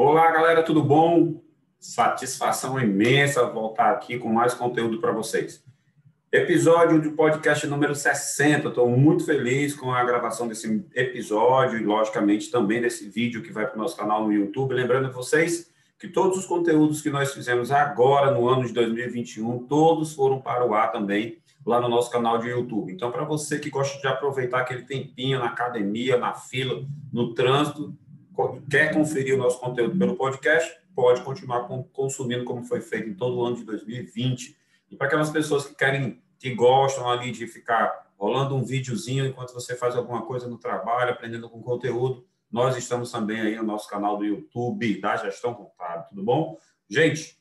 Olá, galera, tudo bom? Satisfação imensa voltar aqui com mais conteúdo para vocês. Episódio do podcast número 60. Estou muito feliz com a gravação desse episódio e, logicamente, também desse vídeo que vai para o nosso canal no YouTube. Lembrando vocês que todos os conteúdos que nós fizemos agora no ano de 2021, todos foram para o ar também lá no nosso canal de YouTube. Então, para você que gosta de aproveitar aquele tempinho na academia, na fila, no trânsito, quer conferir o nosso conteúdo pelo podcast, pode continuar consumindo como foi feito em todo o ano de 2020 e para aquelas pessoas que querem, que gostam ali de ficar rolando um videozinho enquanto você faz alguma coisa no trabalho, aprendendo com conteúdo, nós estamos também aí no nosso canal do YouTube da Gestão Contábil, tudo bom? Gente,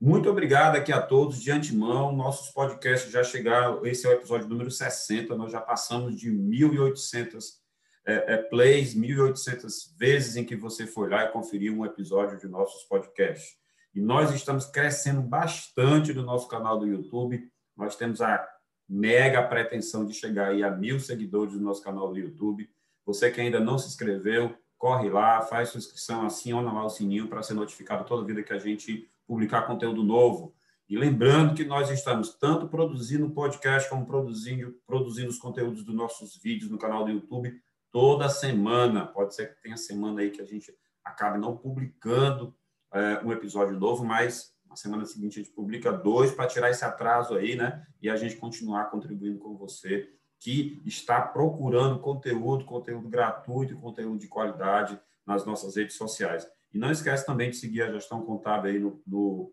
muito obrigado aqui a todos de antemão. Nossos podcasts já chegaram, esse é o episódio número 60, nós já passamos de 1.800 é, é, plays, 1.800 vezes em que você foi lá e conferiu um episódio de nossos podcasts. E nós estamos crescendo bastante no nosso canal do YouTube. Nós temos a mega pretensão de chegar aí a mil seguidores no nosso canal do YouTube. Você que ainda não se inscreveu, corre lá, faz sua inscrição, aciona lá o sininho para ser notificado toda vida que a gente publicar conteúdo novo. E lembrando que nós estamos tanto produzindo podcast como produzindo, produzindo os conteúdos dos nossos vídeos no canal do YouTube toda semana. Pode ser que tenha semana aí que a gente acabe não publicando é, um episódio novo, mas na semana seguinte a gente publica dois para tirar esse atraso aí, né? E a gente continuar contribuindo com você que está procurando conteúdo, conteúdo gratuito, conteúdo de qualidade nas nossas redes sociais. E não esquece também de seguir a gestão contábil aí no, no,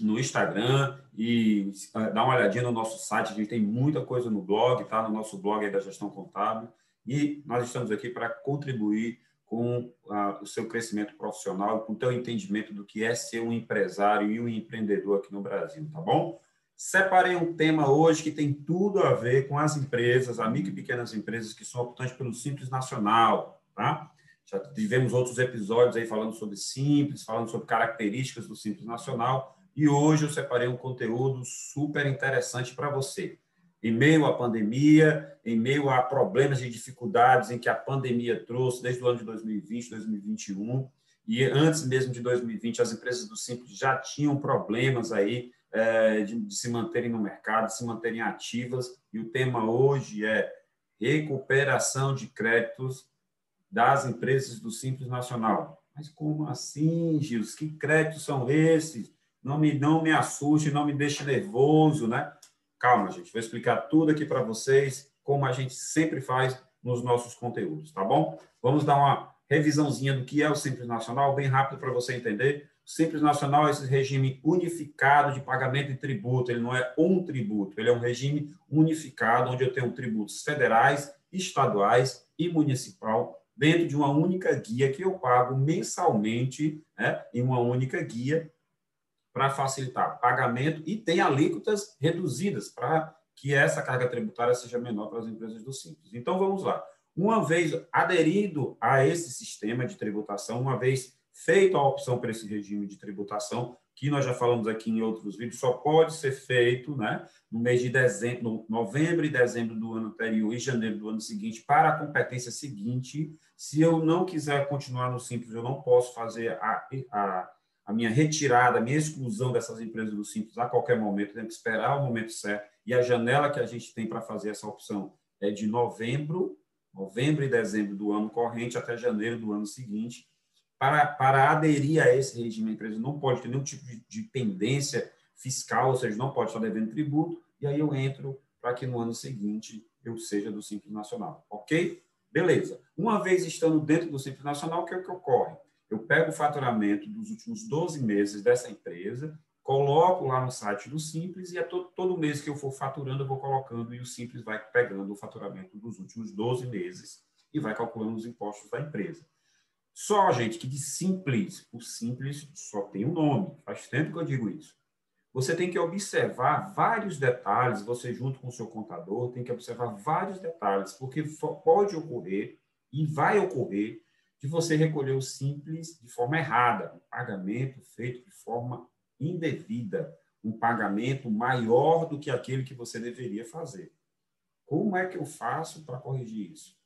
no Instagram e é, dar uma olhadinha no nosso site. A gente tem muita coisa no blog, tá? No nosso blog aí da gestão contábil. E nós estamos aqui para contribuir com ah, o seu crescimento profissional, com o teu entendimento do que é ser um empresário e um empreendedor aqui no Brasil, tá bom? Separei um tema hoje que tem tudo a ver com as empresas, as micro e pequenas empresas que são optantes pelo Simples Nacional, tá? Já tivemos outros episódios aí falando sobre Simples, falando sobre características do Simples Nacional, e hoje eu separei um conteúdo super interessante para você em meio à pandemia, em meio a problemas e dificuldades em que a pandemia trouxe desde o ano de 2020, 2021, e antes mesmo de 2020, as empresas do Simples já tinham problemas aí é, de, de se manterem no mercado, de se manterem ativas, e o tema hoje é recuperação de créditos das empresas do Simples Nacional. Mas como assim, Gil? Que créditos são esses? Não me, não me assuste, não me deixe nervoso, né? Calma, gente, vou explicar tudo aqui para vocês, como a gente sempre faz nos nossos conteúdos, tá bom? Vamos dar uma revisãozinha do que é o Simples Nacional, bem rápido para você entender. O Simples Nacional é esse regime unificado de pagamento de tributo, ele não é um tributo, ele é um regime unificado, onde eu tenho tributos federais, estaduais e municipal, dentro de uma única guia que eu pago mensalmente, né, em uma única guia, para facilitar pagamento e tem alíquotas reduzidas para que essa carga tributária seja menor para as empresas do Simples. Então, vamos lá. Uma vez aderido a esse sistema de tributação, uma vez feita a opção para esse regime de tributação, que nós já falamos aqui em outros vídeos, só pode ser feito né, no mês de dezembro, novembro e dezembro do ano anterior e janeiro do ano seguinte, para a competência seguinte. Se eu não quiser continuar no Simples, eu não posso fazer a, a a minha retirada, a minha exclusão dessas empresas do Simples a qualquer momento, tem que esperar o momento certo. E a janela que a gente tem para fazer essa opção é de novembro, novembro e dezembro do ano corrente até janeiro do ano seguinte. Para, para aderir a esse regime, a empresa não pode ter nenhum tipo de, de pendência fiscal, ou seja, não pode estar devendo tributo, e aí eu entro para que no ano seguinte eu seja do Simples Nacional, ok? Beleza. Uma vez estando dentro do Simples Nacional, o que é que ocorre? Eu pego o faturamento dos últimos 12 meses dessa empresa, coloco lá no site do Simples e é todo, todo mês que eu for faturando, eu vou colocando e o Simples vai pegando o faturamento dos últimos 12 meses e vai calculando os impostos da empresa. Só, gente, que de Simples, o Simples só tem um nome, faz tempo que eu digo isso. Você tem que observar vários detalhes, você junto com o seu contador tem que observar vários detalhes, porque pode ocorrer e vai ocorrer de você recolher o simples de forma errada, um pagamento feito de forma indevida, um pagamento maior do que aquele que você deveria fazer. Como é que eu faço para corrigir isso?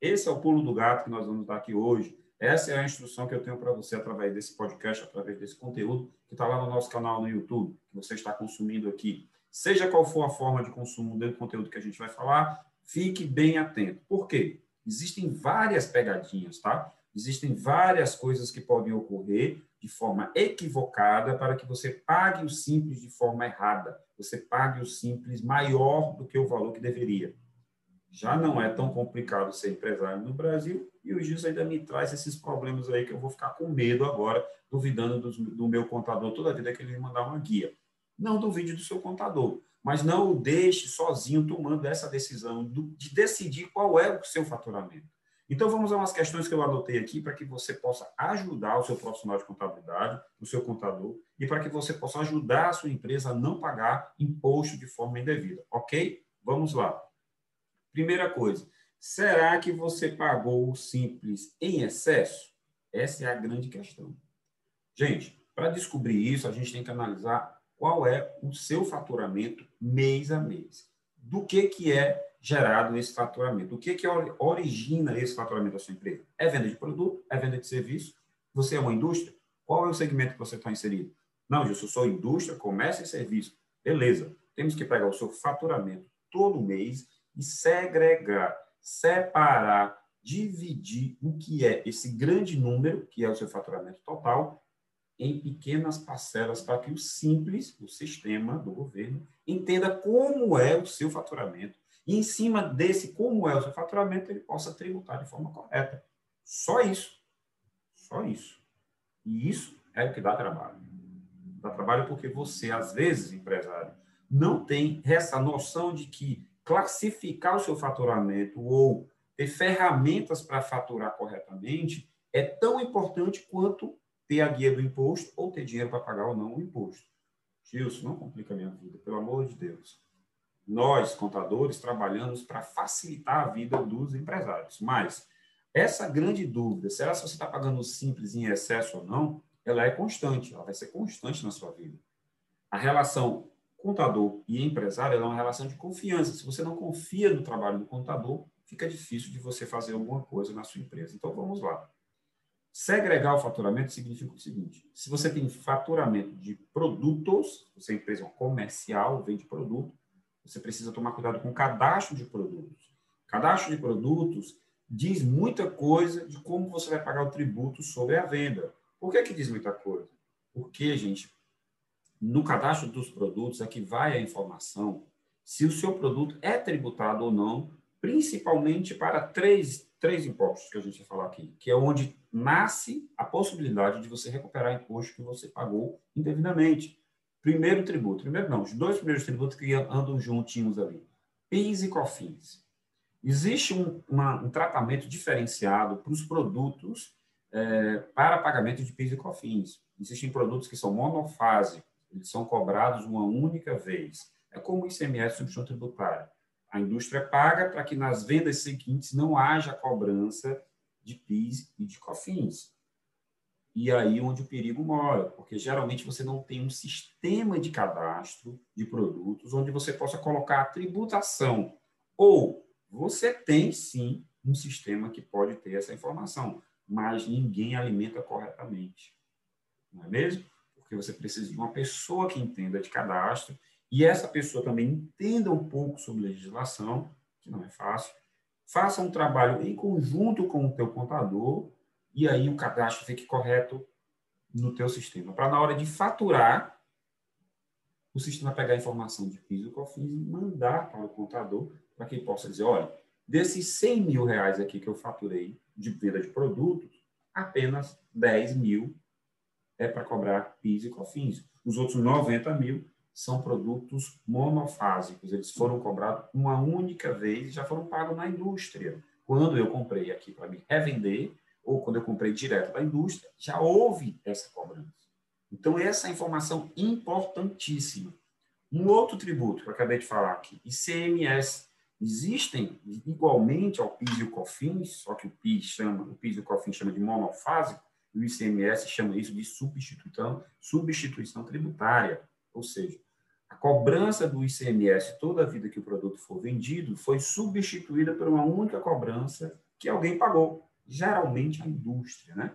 Esse é o pulo do gato que nós vamos dar aqui hoje. Essa é a instrução que eu tenho para você através desse podcast, através desse conteúdo que está lá no nosso canal no YouTube, que você está consumindo aqui. Seja qual for a forma de consumo do conteúdo que a gente vai falar, fique bem atento. Por quê? Existem várias pegadinhas, tá? Existem várias coisas que podem ocorrer de forma equivocada para que você pague o simples de forma errada. Você pague o simples maior do que o valor que deveria. Já não é tão complicado ser empresário no Brasil e o juiz ainda me traz esses problemas aí que eu vou ficar com medo agora, duvidando do, do meu contador toda vida que ele me mandar uma guia. Não duvide do seu contador, mas não o deixe sozinho tomando essa decisão de decidir qual é o seu faturamento. Então, vamos a umas questões que eu anotei aqui para que você possa ajudar o seu profissional de contabilidade, o seu contador, e para que você possa ajudar a sua empresa a não pagar imposto de forma indevida, ok? Vamos lá. Primeira coisa, será que você pagou o simples em excesso? Essa é a grande questão. Gente, para descobrir isso, a gente tem que analisar qual é o seu faturamento mês a mês. Do que, que é gerado esse faturamento. O que, que origina esse faturamento da sua empresa? É venda de produto? É venda de serviço? Você é uma indústria? Qual é o segmento que você está inserido? Não, eu sou indústria, comércio e serviço. Beleza. Temos que pegar o seu faturamento todo mês e segregar, separar, dividir o que é esse grande número, que é o seu faturamento total, em pequenas parcelas para que o simples, o sistema do governo, entenda como é o seu faturamento e em cima desse, como é o seu faturamento, ele possa tributar de forma correta. Só isso. Só isso. E isso é o que dá trabalho. Dá trabalho porque você, às vezes, empresário, não tem essa noção de que classificar o seu faturamento ou ter ferramentas para faturar corretamente é tão importante quanto ter a guia do imposto ou ter dinheiro para pagar ou não o imposto. Gilson, não complica a minha vida, pelo amor de Deus nós, contadores, trabalhamos para facilitar a vida dos empresários. Mas essa grande dúvida, será se você está pagando simples em excesso ou não, ela é constante, ela vai ser constante na sua vida. A relação contador e empresário é uma relação de confiança. Se você não confia no trabalho do contador, fica difícil de você fazer alguma coisa na sua empresa. Então, vamos lá. Segregar o faturamento significa o seguinte: se você tem faturamento de produtos, você é empresa comercial, vende produto, você precisa tomar cuidado com o cadastro de produtos. Cadastro de produtos diz muita coisa de como você vai pagar o tributo sobre a venda. Por que, que diz muita coisa? Porque, gente, no cadastro dos produtos é que vai a informação se o seu produto é tributado ou não, principalmente para três, três impostos que a gente vai falar aqui, que é onde nasce a possibilidade de você recuperar imposto que você pagou indevidamente. Primeiro tributo, primeiro não, os dois primeiros tributos que andam juntinhos ali, PIS e COFINS. Existe um, uma, um tratamento diferenciado para os produtos é, para pagamento de PIS e COFINS. Existem produtos que são monofásicos, eles são cobrados uma única vez. É como o ICMS substituição tributária. A indústria paga para que nas vendas seguintes não haja cobrança de PIS e de COFINS. E aí onde o perigo mora, porque geralmente você não tem um sistema de cadastro de produtos onde você possa colocar a tributação. Ou você tem sim um sistema que pode ter essa informação, mas ninguém alimenta corretamente. Não é mesmo? Porque você precisa de uma pessoa que entenda de cadastro e essa pessoa também entenda um pouco sobre legislação, que não é fácil. Faça um trabalho em conjunto com o teu contador e aí o cadastro fique correto no teu sistema. Para na hora de faturar, o sistema pegar a informação de PIS e COFINS e mandar para o contador para que ele possa dizer, olha, desses 100 mil reais aqui que eu faturei de venda de produtos, apenas 10 mil é para cobrar PIS e COFINS. Os outros 90 mil são produtos monofásicos. Eles foram cobrados uma única vez e já foram pagos na indústria. Quando eu comprei aqui para me revender, ou quando eu comprei direto da indústria, já houve essa cobrança. Então, essa é informação importantíssima. Um outro tributo que eu acabei de falar aqui, ICMS. Existem, igualmente ao PIS e o COFINS, só que o PIS chama, o PIS e o COFINS chama de monofásico, e o ICMS chama isso de substituição, substituição tributária. Ou seja, a cobrança do ICMS toda a vida que o produto for vendido foi substituída por uma única cobrança que alguém pagou geralmente a indústria, né?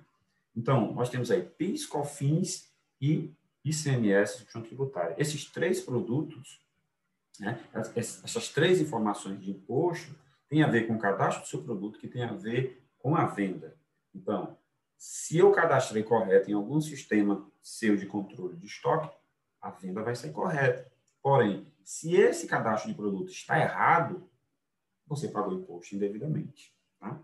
Então, nós temos aí PIS, COFINS e ICMS, instituição tributária. Esses três produtos, né, essas três informações de imposto, têm a ver com o cadastro do seu produto, que tem a ver com a venda. Então, se eu cadastrei correto em algum sistema seu de controle de estoque, a venda vai ser correta. Porém, se esse cadastro de produto está errado, você pagou imposto indevidamente. Tá?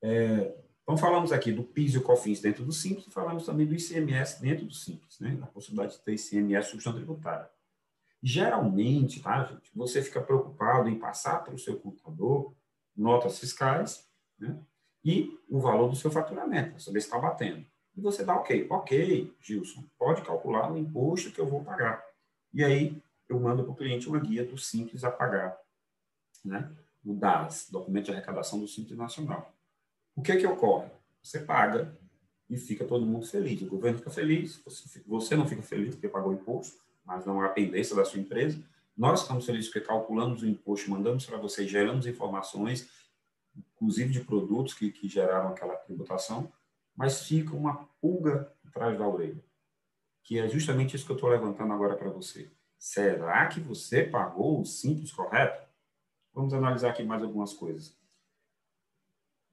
É, então, falamos aqui do PIS e o COFINS dentro do Simples e falamos também do ICMS dentro do Simples, né? a possibilidade de ter ICMS substituição tributária. Geralmente, tá, gente, você fica preocupado em passar para o seu contador notas fiscais né? e o valor do seu faturamento, para saber se está batendo. E você dá ok. Ok, Gilson, pode calcular o imposto que eu vou pagar. E aí, eu mando para o cliente uma guia do Simples a pagar. Né? O DAS, Documento de Arrecadação do Simples Nacional. O que é que ocorre? Você paga e fica todo mundo feliz. O governo fica feliz, você não fica feliz porque pagou imposto, mas não há pendência da sua empresa. Nós ficamos felizes porque calculamos o imposto, mandamos para você, geramos informações, inclusive de produtos que, que geraram aquela tributação, mas fica uma pulga atrás da orelha, que é justamente isso que eu estou levantando agora para você. Será que você pagou o simples correto? Vamos analisar aqui mais algumas coisas.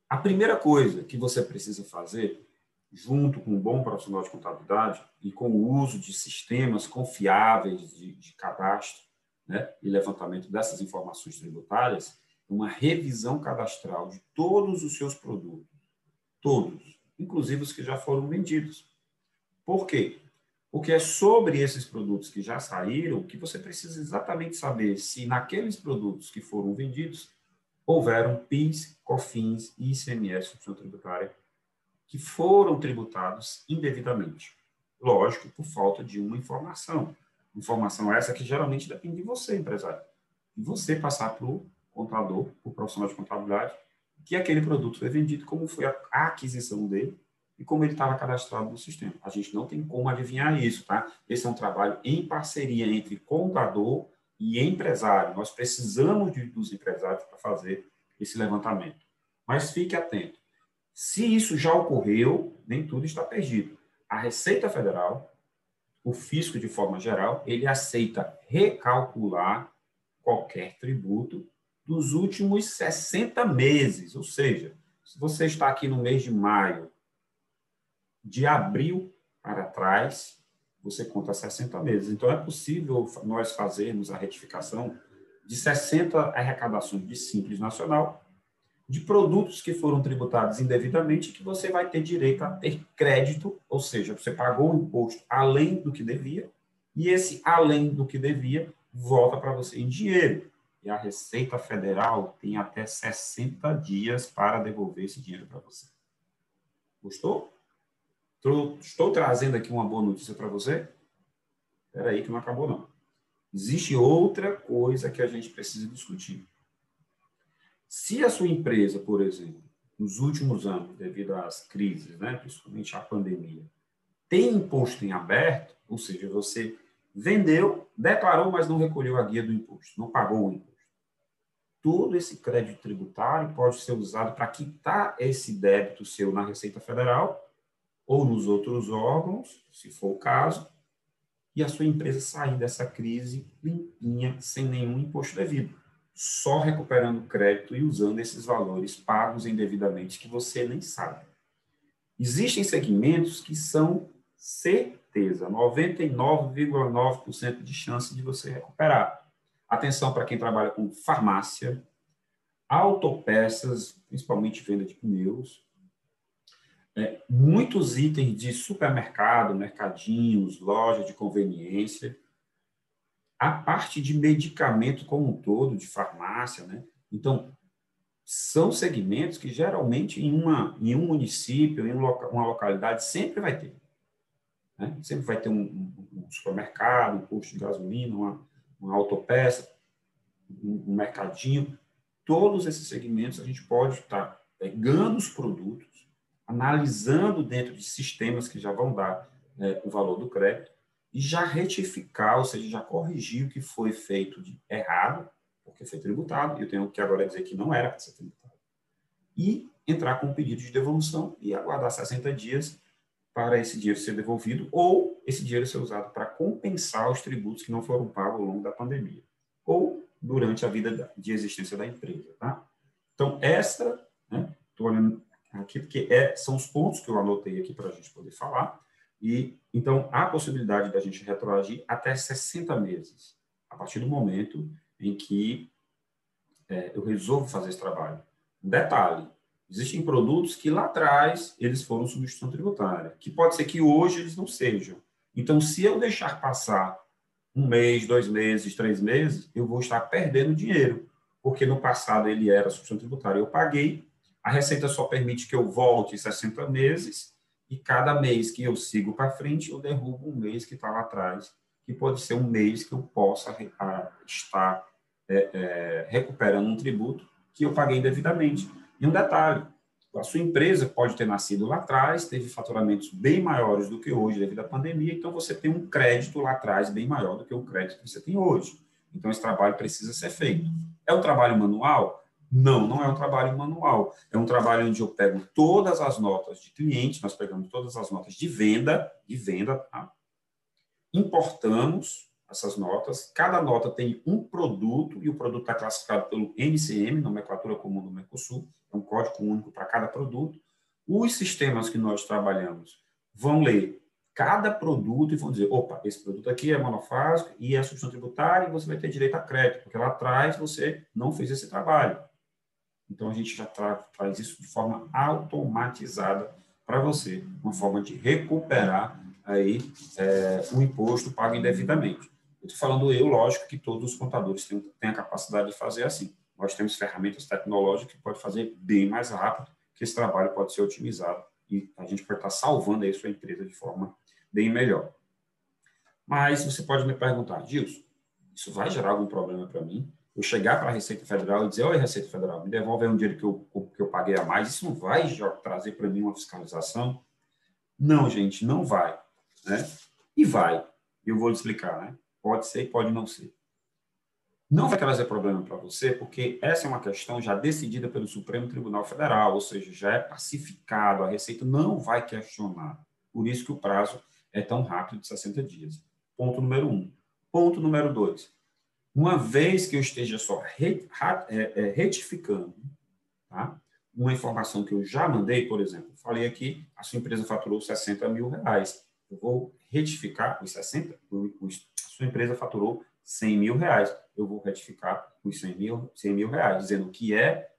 A primeira coisa que você precisa fazer, junto com um bom profissional de contabilidade e com o uso de sistemas confiáveis de, de cadastro né, e levantamento dessas informações tributárias, uma revisão cadastral de todos os seus produtos. Todos. Inclusive os que já foram vendidos. Por quê? Porque é sobre esses produtos que já saíram que você precisa exatamente saber se naqueles produtos que foram vendidos houveram PIS, COFINS e ICMS, substituição tributária, que foram tributados indevidamente. Lógico, por falta de uma informação. Informação essa que geralmente depende de você, empresário. E você passar para o contador, o profissional de contabilidade, que aquele produto foi vendido, como foi a aquisição dele e como ele estava cadastrado no sistema. A gente não tem como adivinhar isso, tá? Esse é um trabalho em parceria entre contador e empresário. Nós precisamos de, dos empresários para fazer esse levantamento. Mas fique atento. Se isso já ocorreu, nem tudo está perdido. A Receita Federal, o fisco de forma geral, ele aceita recalcular qualquer tributo dos últimos 60 meses. Ou seja, se você está aqui no mês de maio, de abril para trás, você conta 60 meses. Então, é possível nós fazermos a retificação de 60 arrecadações de Simples Nacional de produtos que foram tributados indevidamente que você vai ter direito a ter crédito, ou seja, você pagou o imposto além do que devia, e esse além do que devia volta para você em dinheiro. E a Receita Federal tem até 60 dias para devolver esse dinheiro para você. Gostou? Estou trazendo aqui uma boa notícia para você? Espera aí que não acabou, não. Existe outra coisa que a gente precisa discutir. Se a sua empresa, por exemplo, nos últimos anos, devido às crises, né, principalmente a pandemia, tem imposto em aberto, ou seja, você vendeu, declarou, mas não recolheu a guia do imposto, não pagou o imposto. Todo esse crédito tributário pode ser usado para quitar esse débito seu na Receita Federal ou nos outros órgãos, se for o caso, e a sua empresa sair dessa crise limpinha, sem nenhum imposto devido, só recuperando crédito e usando esses valores pagos indevidamente que você nem sabe. Existem segmentos que são certeza, 99,9% de chance de você recuperar. Atenção para quem trabalha com farmácia, autopeças, principalmente venda de pneus, é, muitos itens de supermercado, mercadinhos, lojas de conveniência, a parte de medicamento como um todo, de farmácia, né? Então, são segmentos que geralmente em, uma, em um município, em uma localidade, sempre vai ter. Né? Sempre vai ter um, um, supermercado, um posto de gasolina, uma, uma autopeça, um, um mercadinho. Todos esses segmentos a gente pode estar pegando os produtos, analisando dentro de sistemas que já vão dar né, o valor do crédito e já retificar, ou seja, já corrigir o que foi feito de errado, porque foi tributado, e eu tenho que agora dizer que não era para ser tributado. E entrar com um pedido de devolução e aguardar 60 dias para esse dinheiro ser devolvido ou esse dinheiro ser usado para compensar os tributos que não foram pagos ao longo da pandemia ou durante a vida de existência da empresa, tá? Então, esta, né, olhando aqui porque é, são os pontos que eu anotei aqui para a gente poder falar, e então há a possibilidade da gente retroagir até 60 meses, a partir do momento em que é, eu resolvo fazer esse trabalho. Detalhe, existem produtos que lá atrás eles foram substituição tributária, que pode ser que hoje eles não sejam. Então, se eu deixar passar um mês, dois meses, três meses, eu vou estar perdendo dinheiro, porque no passado ele era substituição tributária. Eu paguei, a Receita só permite que eu volte 60 meses, e cada mês que eu sigo para frente, eu derrubo um mês que está lá atrás, que pode ser um mês que eu possa estar é, é, recuperando um tributo que eu paguei devidamente. E um detalhe, a sua empresa pode ter nascido lá atrás, teve faturamentos bem maiores do que hoje devido à pandemia, então você tem um crédito lá atrás bem maior do que o crédito que você tem hoje. Então esse trabalho precisa ser feito. É um trabalho manual? Não, não é um trabalho manual. É um trabalho onde eu pego todas as notas de cliente, nós pegamos todas as notas de venda, de venda, tá? importamos essas notas. Cada nota tem um produto e o produto está classificado pelo NCM, Nomenclatura Comum do Mercosul, é um código único para cada produto. Os sistemas que nós trabalhamos vão ler cada produto e vão dizer, opa, esse produto aqui é monofásico e é substituição tributária e você vai ter direito a crédito, porque lá atrás você não fez esse trabalho. Então, a gente já tra traz isso de forma automatizada para você, uma forma de recuperar aí é, o imposto pago indevidamente. Estou falando eu, lógico que todos os contadores têm, têm a capacidade de fazer assim. Nós temos ferramentas tecnológicas que podem fazer bem mais rápido, que esse trabalho pode ser otimizado e a gente pode estar salvando aí sua empresa de forma bem melhor. Mas você pode me perguntar, Gilson, isso vai gerar algum problema para mim? Eu chegar para a Receita Federal e dizer, oi, Receita Federal, me devolve um dinheiro que eu, que eu paguei a mais, isso não vai trazer para mim uma fiscalização? Não, gente, não vai. Né? E vai. Eu vou lhe explicar, né? Pode ser e pode não ser. Não vai trazer problema para você, porque essa é uma questão já decidida pelo Supremo Tribunal Federal, ou seja, já é pacificado, a Receita não vai questionar. Por isso que o prazo é tão rápido de 60 dias. Ponto número um. Ponto número dois. Uma vez que eu esteja só é, é, retificando tá? uma informação que eu já mandei, por exemplo, falei aqui, a sua empresa faturou 60 mil reais. Eu vou retificar os 60, sua empresa faturou 100 mil reais. Eu vou retificar os 100 mil, 100 mil reais, dizendo o que é,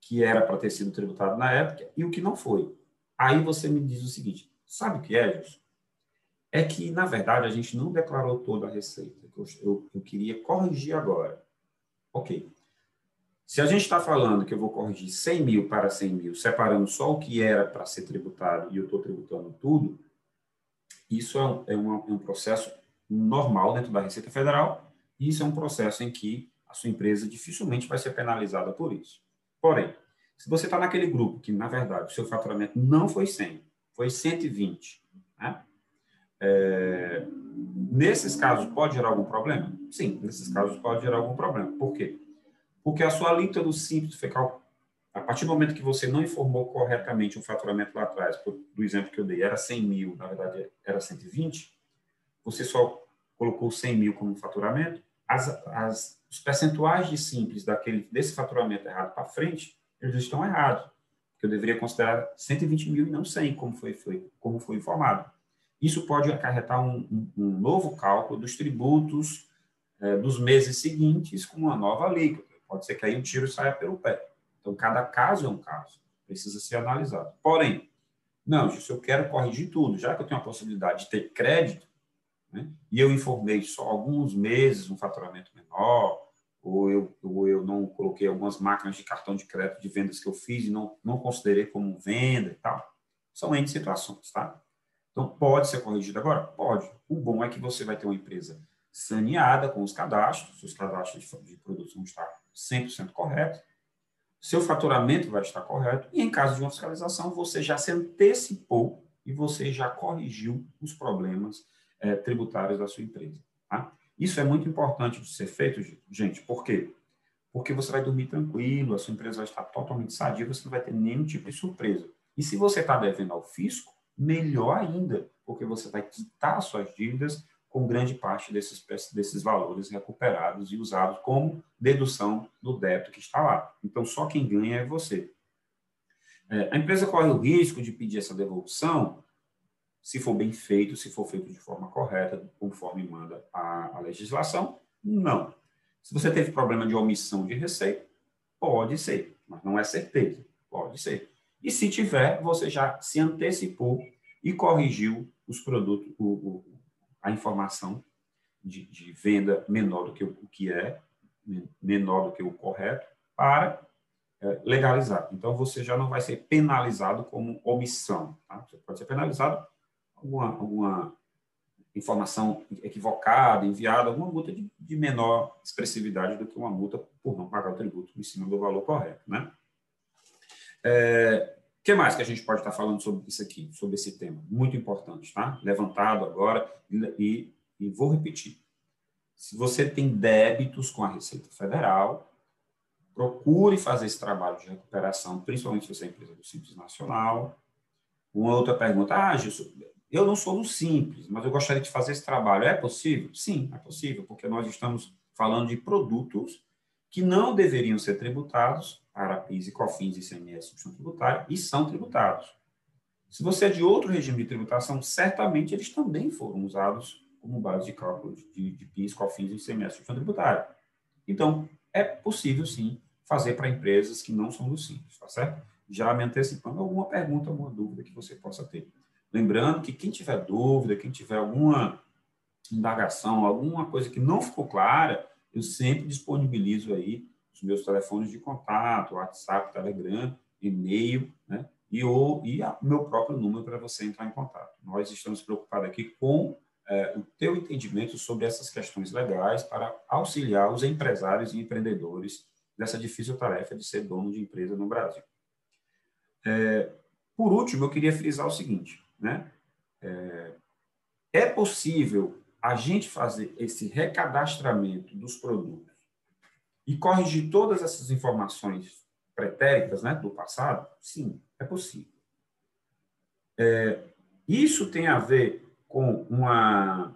que era para ter sido tributado na época e o que não foi. Aí você me diz o seguinte: sabe o que é, Gilson? É que, na verdade, a gente não declarou toda a receita. Eu, eu, eu queria corrigir agora. Ok. Se a gente está falando que eu vou corrigir 100 mil para 100 mil, separando só o que era para ser tributado e eu estou tributando tudo, isso é um, é, é um processo normal dentro da Receita Federal, e isso é um processo em que a sua empresa dificilmente vai ser penalizada por isso. Porém, se você está naquele grupo que, na verdade, o seu faturamento não foi 100, foi 120, né? É, nesses casos, pode gerar algum problema? Sim, nesses casos pode gerar algum problema. Por quê? Porque a sua alíquota do simples fecal, a partir do momento que você não informou corretamente o faturamento lá atrás, do exemplo que eu dei, era 100 mil, na verdade era 120, você só colocou 100 mil como faturamento, as, as, os percentuais de simples daquele, desse faturamento errado para frente, eles estão errados. Eu deveria considerar 120 mil e não 100, como foi, foi, como foi informado. Isso pode acarretar um, um, um novo cálculo dos tributos é, dos meses seguintes com uma nova alíquota. Pode ser que aí o tiro saia pelo pé. Então, cada caso é um caso. Precisa ser analisado. Porém, não, se eu quero corrigir tudo, já que eu tenho a possibilidade de ter crédito, né? e eu informei só alguns meses um faturamento menor, ou eu, ou eu não coloquei algumas máquinas de cartão de crédito de vendas que eu fiz e não, não considerei como venda e tal. São N situações, tá? Então, pode ser corrigido agora? Pode. O bom é que você vai ter uma empresa saneada com os cadastros, seus cadastros de, de produtos vão estar 100% corretos, seu faturamento vai estar correto, e em caso de uma fiscalização, você já se antecipou e você já corrigiu os problemas é, tributários da sua empresa. Tá? Isso é muito importante de ser feito, gente, por quê? porque você vai dormir tranquilo, a sua empresa vai estar totalmente sadia, você não vai ter nenhum tipo de surpresa. E se você está devendo ao fisco, melhor ainda, porque você vai quitar suas dívidas com grande parte desses, desses valores recuperados e usados como dedução do débito que está lá. Então, só quem ganha é você. É, a empresa corre o risco de pedir essa devolução se for bem feito, se for feito de forma correta, conforme manda a, a legislação? Não. Se você teve problema de omissão de receita, pode ser, mas não é certeza, pode ser. E se tiver, você já se antecipou e corrigiu os produtos, o, o, a informação de, de, venda menor do que o, que é, menor do que o correto, para é, legalizar. Então, você já não vai ser penalizado como omissão. Tá? Você pode ser penalizado alguma, alguma informação equivocada, enviada, alguma multa de, de, menor expressividade do que uma multa por não pagar o tributo em cima do valor correto. Né? É, o que mais que a gente pode estar falando sobre isso aqui, sobre esse tema? Muito importante, tá? Levantado agora e, e vou repetir. Se você tem débitos com a Receita Federal, procure fazer esse trabalho de recuperação, principalmente se você é empresa do Simples Nacional. Uma outra pergunta, ah, Gilson, eu não sou do Simples, mas eu gostaria de fazer esse trabalho. É possível? Sim, é possível, porque nós estamos falando de produtos que não deveriam ser tributados para PIS e COFINS e ICMS substituição tributária e são tributados. Se você é de outro regime de tributação, certamente eles também foram usados como base de cálculo de, de PIS, COFINS e ICMS substituição tributária. Então, é possível, sim, fazer para empresas que não são do Simples, tá certo? Já me antecipando alguma pergunta, alguma dúvida que você possa ter. Lembrando que quem tiver dúvida, quem tiver alguma indagação, alguma coisa que não ficou clara, eu sempre disponibilizo aí os meus telefones de contato, WhatsApp, Telegram, e-mail, né? E o e a, meu próprio número para você entrar em contato. Nós estamos preocupados aqui com é, o teu entendimento sobre essas questões legais para auxiliar os empresários e empreendedores dessa difícil tarefa de ser dono de empresa no Brasil. É, por último, eu queria frisar o seguinte, né? É, é possível a gente fazer esse recadastramento dos produtos e corrigir todas essas informações pretéritas né, do passado? Sim, é possível. É, isso tem a ver com uma,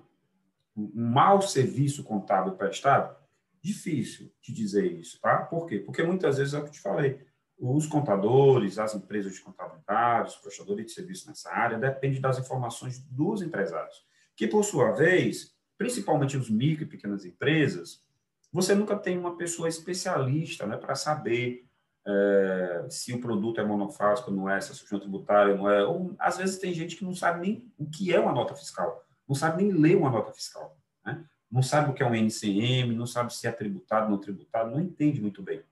um mau serviço contábil prestado? Difícil de dizer isso, tá? Por quê? Porque muitas vezes é o que eu te falei. Os contadores, as empresas de contabilidade, os prestadores de serviço nessa área, depende das informações dos empresários, que, por sua vez, principalmente os micro e pequenas empresas, você nunca tem uma pessoa especialista né, para saber é, se o produto é monofásico, não é, se é substituição tributária, não é. Ou, às vezes tem gente que não sabe nem o que é uma nota fiscal, não sabe nem ler uma nota fiscal, né? não sabe o que é um NCM, não sabe se é tributado, não tributado, não entende muito bem.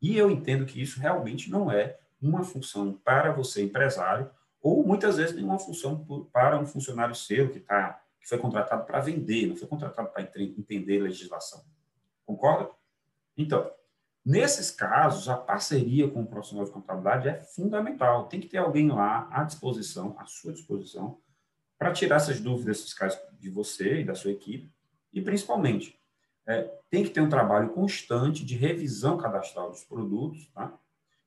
E eu entendo que isso realmente não é uma função para você, empresário, ou muitas vezes nenhuma função para um funcionário seu que, tá, que foi contratado para vender, não foi contratado para entender legislação. Concorda? Então, nesses casos, a parceria com o profissional de contabilidade é fundamental. Tem que ter alguém lá à disposição, à sua disposição, para tirar essas dúvidas fiscais de você e da sua equipe. E, principalmente, é, tem que ter um trabalho constante de revisão cadastral dos produtos tá?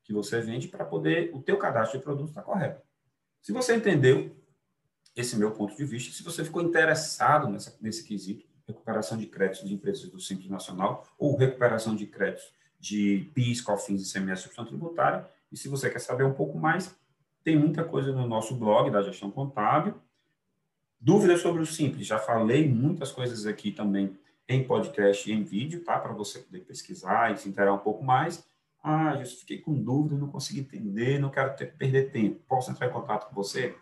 que você vende para poder o teu cadastro de produtos estar tá correto. Se você entendeu esse meu ponto de vista, se você ficou interessado nessa, nesse quesito, recuperação de créditos de empresas do Simples Nacional ou recuperação de créditos de PIS, COFINS e CMS substituição tributária. E se você quer saber um pouco mais, tem muita coisa no nosso blog da gestão contábil. Dúvidas sobre o Simples, já falei muitas coisas aqui também em podcast e em vídeo, tá? Para você poder pesquisar e se interar um pouco mais. Ah, eu fiquei com dúvida, não consegui entender, não quero ter, perder tempo. Posso entrar em contato com você?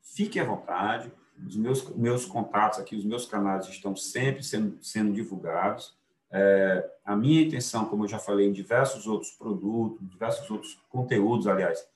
Fique à vontade. Os meus, meus contatos aqui, os meus canais estão sempre sendo, sendo divulgados. É, a minha intenção, como eu já falei em diversos outros produtos, diversos outros conteúdos, aliás,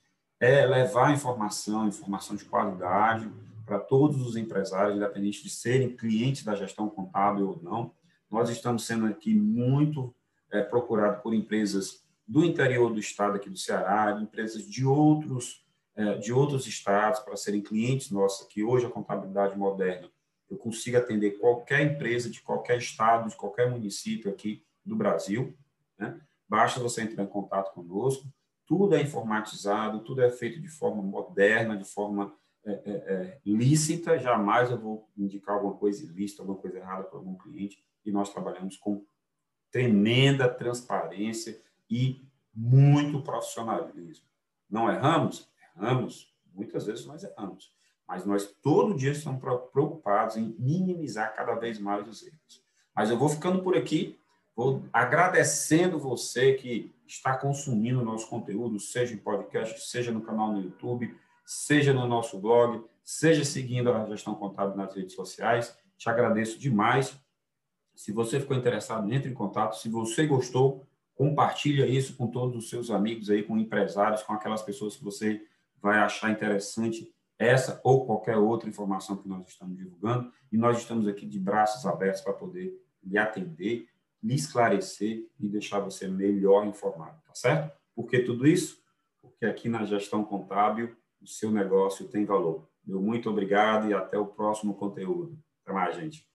é levar informação, informação de qualidade para todos os empresários, independente de serem clientes da gestão contábil ou não. Nós estamos sendo aqui muito é, procurados por empresas do interior do estado aqui do Ceará, empresas de outros é, de outros estados para serem clientes nossos, que hoje a contabilidade moderna eu consigo atender qualquer empresa de qualquer estado, de qualquer município aqui do Brasil. Né? basta você entrar em contato conosco. Tudo é informatizado, tudo é feito de forma moderna, de forma é, é, é, lícita. Jamais eu vou indicar alguma coisa ilícita, alguma coisa errada para algum cliente. E nós trabalhamos com tremenda transparência e muito profissionalismo. Não erramos? Erramos. Muitas vezes nós erramos. Mas nós todo dia estamos preocupados em minimizar cada vez mais os erros. Mas eu vou ficando por aqui, vou agradecendo você que está consumindo o nosso conteúdo, seja em podcast, seja no canal no YouTube, seja no nosso blog, seja seguindo a gestão contábil nas redes sociais. Te agradeço demais. Se você ficou interessado, entre em contato. Se você gostou, compartilha isso com todos os seus amigos aí, com empresários, com aquelas pessoas que você vai achar interessante essa ou qualquer outra informação que nós estamos divulgando, e nós estamos aqui de braços abertos para poder lhe atender, lhe esclarecer e deixar você melhor informado, tá certo? Por que tudo isso? Porque aqui na gestão contábil o seu negócio tem valor. Meu muito obrigado e até o próximo conteúdo. Até mais, gente.